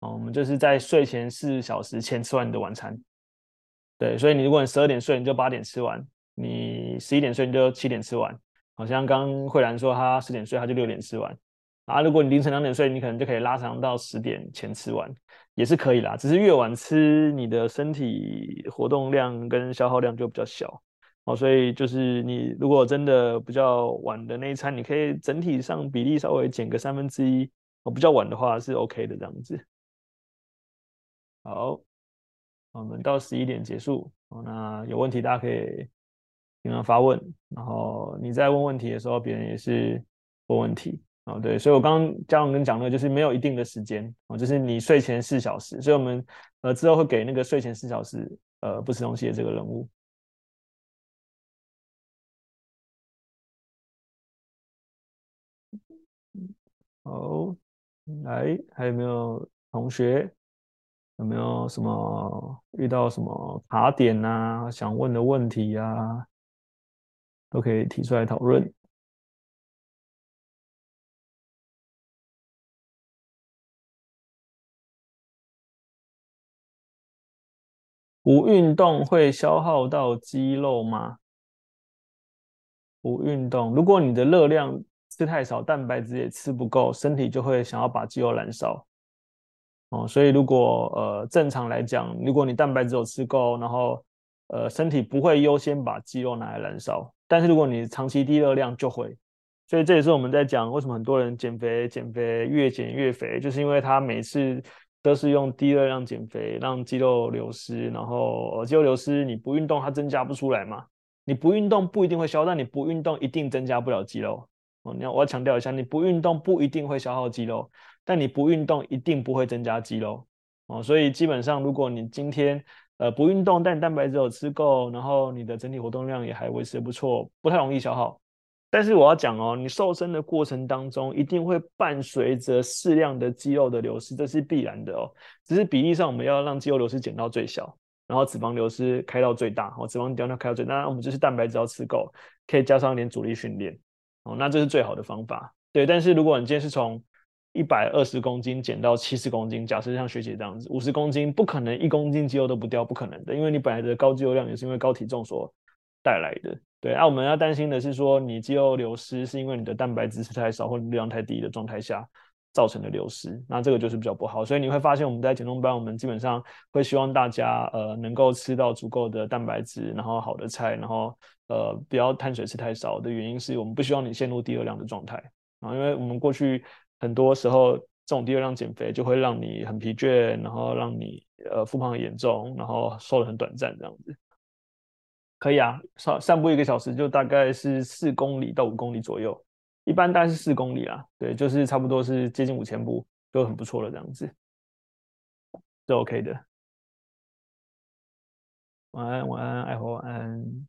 啊，我们就是在睡前四小时前吃完你的晚餐。对，所以你如果你十二点睡，你就八点吃完；你十一点睡，你就七点吃完。好像刚慧兰说她十点睡，她就六点吃完啊。如果你凌晨两点睡，你可能就可以拉长到十点前吃完，也是可以啦。只是越晚吃，你的身体活动量跟消耗量就比较小。哦，所以就是你如果真的比较晚的那一餐，你可以整体上比例稍微减个三分之一。哦，比较晚的话是 OK 的这样子。好，我们到十一点结束。哦，那有问题大家可以尽量发问。然后你在问问题的时候，别人也是问问题。哦，对，所以我刚刚嘉荣跟讲的就是没有一定的时间。哦，就是你睡前四小时。所以我们呃之后会给那个睡前四小时呃不吃东西的这个任务。好，来，还有没有同学？有没有什么遇到什么卡点啊？想问的问题啊，都可以提出来讨论。不运动会消耗到肌肉吗？不运动，如果你的热量吃太少，蛋白质也吃不够，身体就会想要把肌肉燃烧。哦，所以如果呃正常来讲，如果你蛋白质有吃够，然后呃身体不会优先把肌肉拿来燃烧。但是如果你长期低热量就会，所以这也是我们在讲为什么很多人减肥减肥越减越肥，就是因为他每次都是用低热量减肥，让肌肉流失，然后肌肉流失你不运动它增加不出来嘛，你不运动不一定会消，但你不运动一定增加不了肌肉哦。你要我要强调一下，你不运动不一定会消耗肌肉，但你不运动一定不会增加肌肉哦。所以基本上如果你今天呃不运动，但蛋白质有吃够，然后你的整体活动量也还维持得不错，不太容易消耗。但是我要讲哦，你瘦身的过程当中一定会伴随着适量的肌肉的流失，这是必然的哦。只是比例上我们要让肌肉流失减到最小，然后脂肪流失开到最大，哦，脂肪掉量开到最大。那我们就是蛋白质要吃够，可以加上一点阻力训练，哦，那这是最好的方法。对，但是如果你今天是从一百二十公斤减到七十公斤，假设像学姐这样子，五十公斤不可能一公斤肌肉都不掉，不可能的，因为你本来的高肌肉量也是因为高体重所带来的。对，啊，我们要担心的是说，你肌肉流失是因为你的蛋白质吃太少或者量太低的状态下造成的流失，那这个就是比较不好。所以你会发现我们在减重班，我们基本上会希望大家呃能够吃到足够的蛋白质，然后好的菜，然后呃不要碳水吃太少的原因是我们不希望你陷入低热量的状态啊，因为我们过去很多时候这种低热量减肥就会让你很疲倦，然后让你呃复胖很严重，然后瘦的很短暂这样子。可以啊，散散步一个小时就大概是四公里到五公里左右，一般大概是四公里啦，对，就是差不多是接近五千步，就很不错了，这样子，是 OK 的。晚安，晚安，爱火，晚安。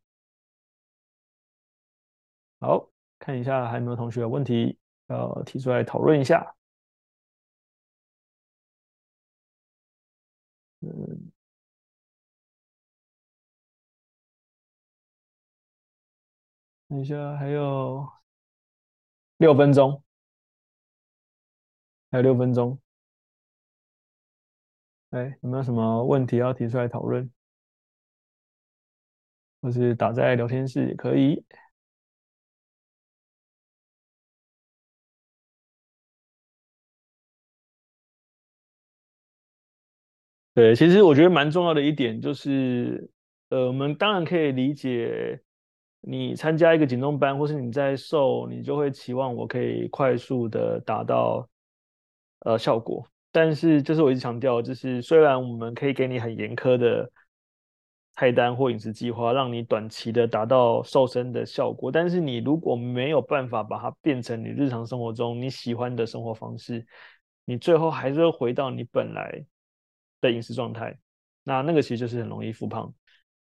好，看一下还有没有同学有问题要提出来讨论一下。嗯。等一下，还有六分钟，还有六分钟。哎，有没有什么问题要提出来讨论？或是打在聊天室也可以。对，其实我觉得蛮重要的一点就是，呃，我们当然可以理解。你参加一个减重班，或是你在瘦，你就会期望我可以快速的达到呃效果。但是，就是我一直强调，就是虽然我们可以给你很严苛的菜单或饮食计划，让你短期的达到瘦身的效果，但是你如果没有办法把它变成你日常生活中你喜欢的生活方式，你最后还是会回到你本来的饮食状态。那那个其实就是很容易复胖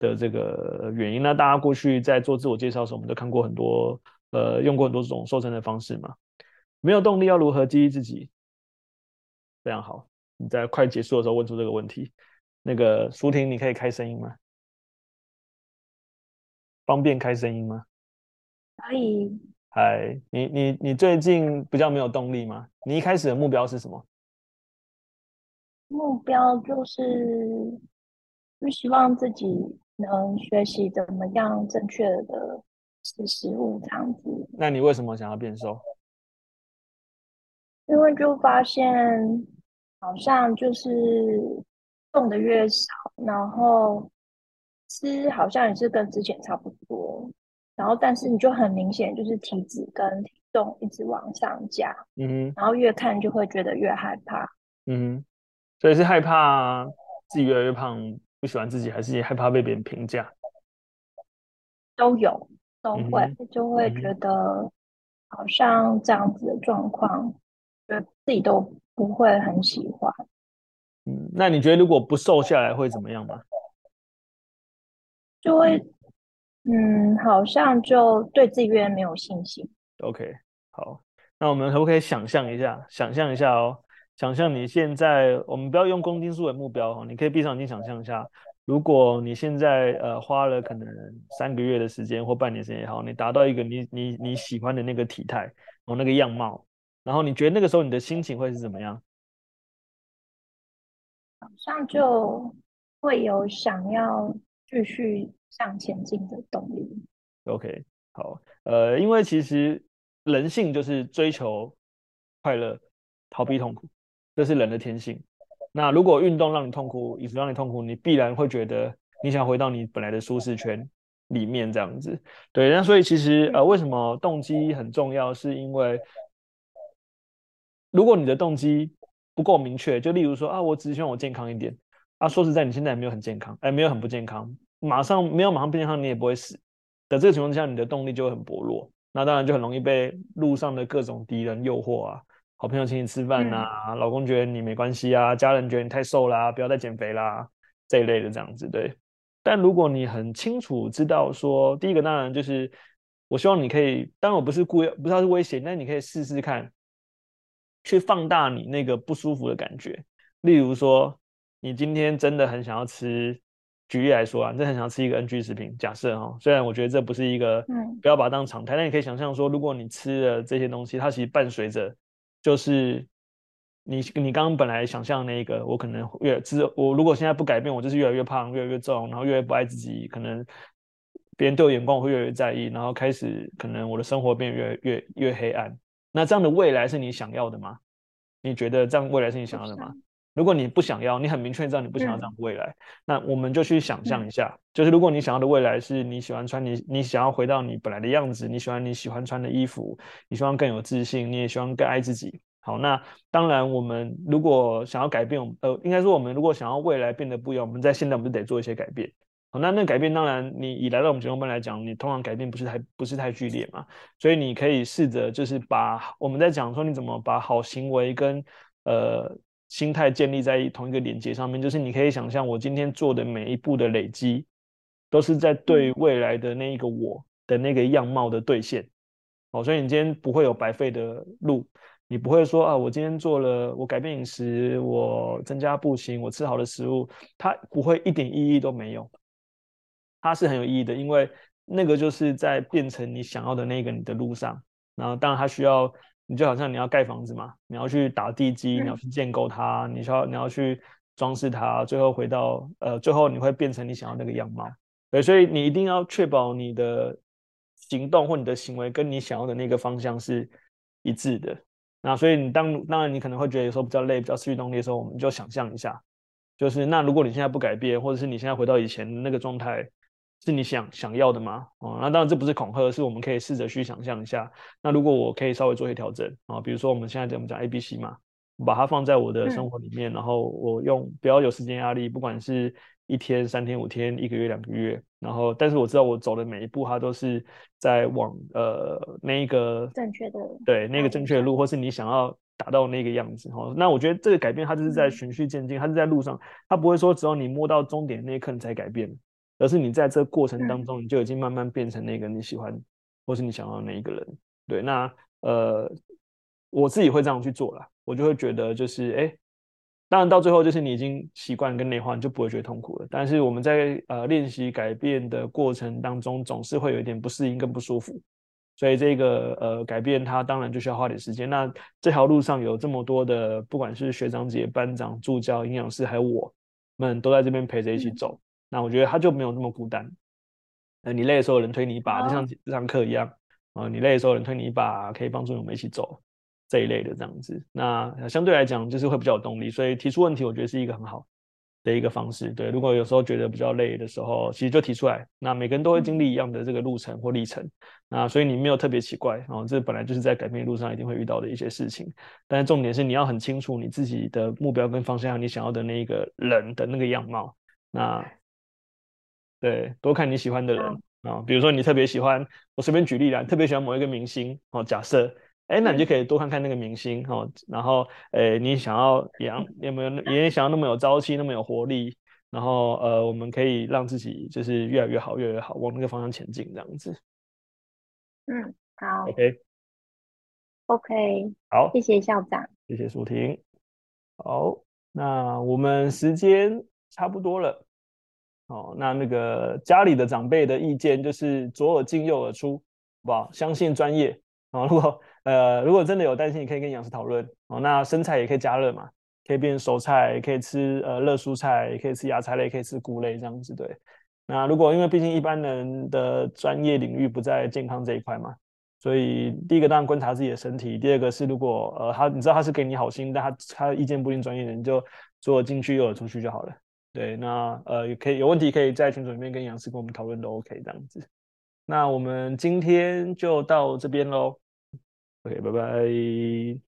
的这个原因，那大家过去在做自我介绍的时候，我们都看过很多，呃，用过很多种瘦身的方式嘛。没有动力要如何激励自己？非常好，你在快结束的时候问出这个问题。那个舒婷，你可以开声音吗？方便开声音吗？可以。嗨，你你你最近比较没有动力吗？你一开始的目标是什么？目标就是，就希望自己。能学习怎么样正确的吃食物这样子。那你为什么想要变瘦？因为就发现好像就是动的越少，然后吃好像也是跟之前差不多，然后但是你就很明显就是体脂跟体重一直往上加，嗯哼，然后越看就会觉得越害怕，嗯哼，所以是害怕自己越来越胖。不喜欢自己，还是也害怕被别人评价？都有，都会，嗯、就会觉得好像这样子的状况，觉得自己都不会很喜欢。嗯，那你觉得如果不瘦下来会怎么样吗？就会，嗯，好像就对自己越没有信心。OK，好，那我们可不可以想象一下？想象一下哦。想象你现在，我们不要用公斤数为目标哈，你可以闭上眼睛想象一下，如果你现在呃花了可能三个月的时间或半年时间也好，你达到一个你你你喜欢的那个体态，哦那个样貌，然后你觉得那个时候你的心情会是怎么样？好像就会有想要继续向前进的动力。OK，好，呃，因为其实人性就是追求快乐，逃避痛苦。这是人的天性。那如果运动让你痛苦，饮食让你痛苦，你必然会觉得你想回到你本来的舒适圈。里面这样子。对，那所以其实呃，为什么动机很重要？是因为如果你的动机不够明确，就例如说啊，我只希望我健康一点啊，说实在，你现在也没有很健康，哎，没有很不健康，马上没有马上不健康，你也不会死的这个情况下，你的动力就会很薄弱，那当然就很容易被路上的各种敌人诱惑啊。好朋友请你吃饭呐、啊，嗯、老公觉得你没关系啊，家人觉得你太瘦啦、啊，不要再减肥啦，这一类的这样子对。但如果你很清楚知道说，第一个当然就是，我希望你可以，当然我不是故意，不知道是威胁，但你可以试试看，去放大你那个不舒服的感觉。例如说，你今天真的很想要吃，举例来说啊，你真的很想要吃一个 NG 食品，假设哈，虽然我觉得这不是一个，嗯，不要把它当常态，但你可以想象说，如果你吃了这些东西，它其实伴随着。就是你你刚刚本来想象那个，我可能越之我如果现在不改变，我就是越来越胖，越来越重，然后越来越不爱自己，可能别人对我眼光我会越来越在意，然后开始可能我的生活变越越越黑暗。那这样的未来是你想要的吗？你觉得这样未来是你想要的吗？如果你不想要，你很明确知道你不想要这样的未来，嗯、那我们就去想象一下，嗯、就是如果你想要的未来是你喜欢穿你你想要回到你本来的样子，你喜欢你喜欢穿的衣服，你希望更有自信，你也希望更爱自己。好，那当然我们如果想要改变，呃，应该说我们如果想要未来变得不一样，我们在现在我们就得做一些改变。好，那那改变当然你以来到我们节目班来讲，你通常改变不是太不是太剧烈嘛，所以你可以试着就是把我们在讲说你怎么把好行为跟呃。心态建立在同一个连接上面，就是你可以想象，我今天做的每一步的累积，都是在对未来的那一个我的那个样貌的兑现。哦，所以你今天不会有白费的路，你不会说啊，我今天做了，我改变饮食，我增加步行，我吃好的食物，它不会一点意义都没有，它是很有意义的，因为那个就是在变成你想要的那个你的路上，然后当然它需要。你就好像你要盖房子嘛，你要去打地基，你要去建构它，你需要你要去装饰它，最后回到呃，最后你会变成你想要那个样貌。对，所以你一定要确保你的行动或你的行为跟你想要的那个方向是一致的。那所以你当当然你可能会觉得有时候比较累，比较失去动力的时候，我们就想象一下，就是那如果你现在不改变，或者是你现在回到以前的那个状态。是你想想要的吗？哦，那当然这不是恐吓，是我们可以试着去想象一下。那如果我可以稍微做一些调整啊，比如说我们现在怎么讲 A、B、C 嘛，把它放在我的生活里面，嗯、然后我用不要有时间压力，不管是一天、三天、五天、一个月、两个月，然后但是我知道我走的每一步，它都是在往呃那一个正确的对那个正确的路，或是你想要达到那个样子哈。那我觉得这个改变它就是在循序渐进，它是在路上，它不会说只有你摸到终点那一刻你才改变。而是你在这过程当中，你就已经慢慢变成那个你喜欢或是你想要的那一个人。对，那呃，我自己会这样去做啦，我就会觉得就是，哎，当然到最后就是你已经习惯跟内化，你就不会觉得痛苦了。但是我们在呃练习改变的过程当中，总是会有一点不适应跟不舒服。所以这个呃改变它当然就需要花点时间。那这条路上有这么多的，不管是学长姐、班长、助教、营养师，还有我们都在这边陪着一起走。那我觉得他就没有那么孤单。呃，你累的时候有人推你一把，就像这堂课一样啊。你累的时候有人推你一把，可以帮助我们一起走这一类的这样子。那相对来讲就是会比较有动力，所以提出问题我觉得是一个很好的一个方式。对，如果有时候觉得比较累的时候，其实就提出来。那每个人都会经历一样的这个路程或历程，那所以你没有特别奇怪啊。这本来就是在改变路上一定会遇到的一些事情。但是重点是你要很清楚你自己的目标跟方向，你想要的那一个人的那个样貌。那对，多看你喜欢的人啊、比如说你特别喜欢，我随便举例啦，特别喜欢某一个明星哦。假设，哎，那你就可以多看看那个明星哦。然后，哎，你想要养，有没有也想要那么有朝气，那么有活力？然后，呃，我们可以让自己就是越来越好，越来越好，往那个方向前进，这样子。嗯，好。OK，OK，、okay. okay. 好，谢谢校长，谢谢舒婷。好，那我们时间差不多了。哦，那那个家里的长辈的意见就是左耳进右耳出，好不好？相信专业啊、哦。如果呃，如果真的有担心，你可以跟杨师讨论。哦，那生菜也可以加热嘛，可以变熟菜，也可以吃呃热蔬菜，也可以吃芽菜类，可以吃菇类这样子。对。那如果因为毕竟一般人的专业领域不在健康这一块嘛，所以第一个当然观察自己的身体，第二个是如果呃他你知道他是给你好心，但他他意见不一定专业的，你就左耳进去右耳出去就好了。对，那呃也可以有问题可以在群组里面跟杨师跟我们讨论都 OK 这样子。那我们今天就到这边喽。OK，拜拜。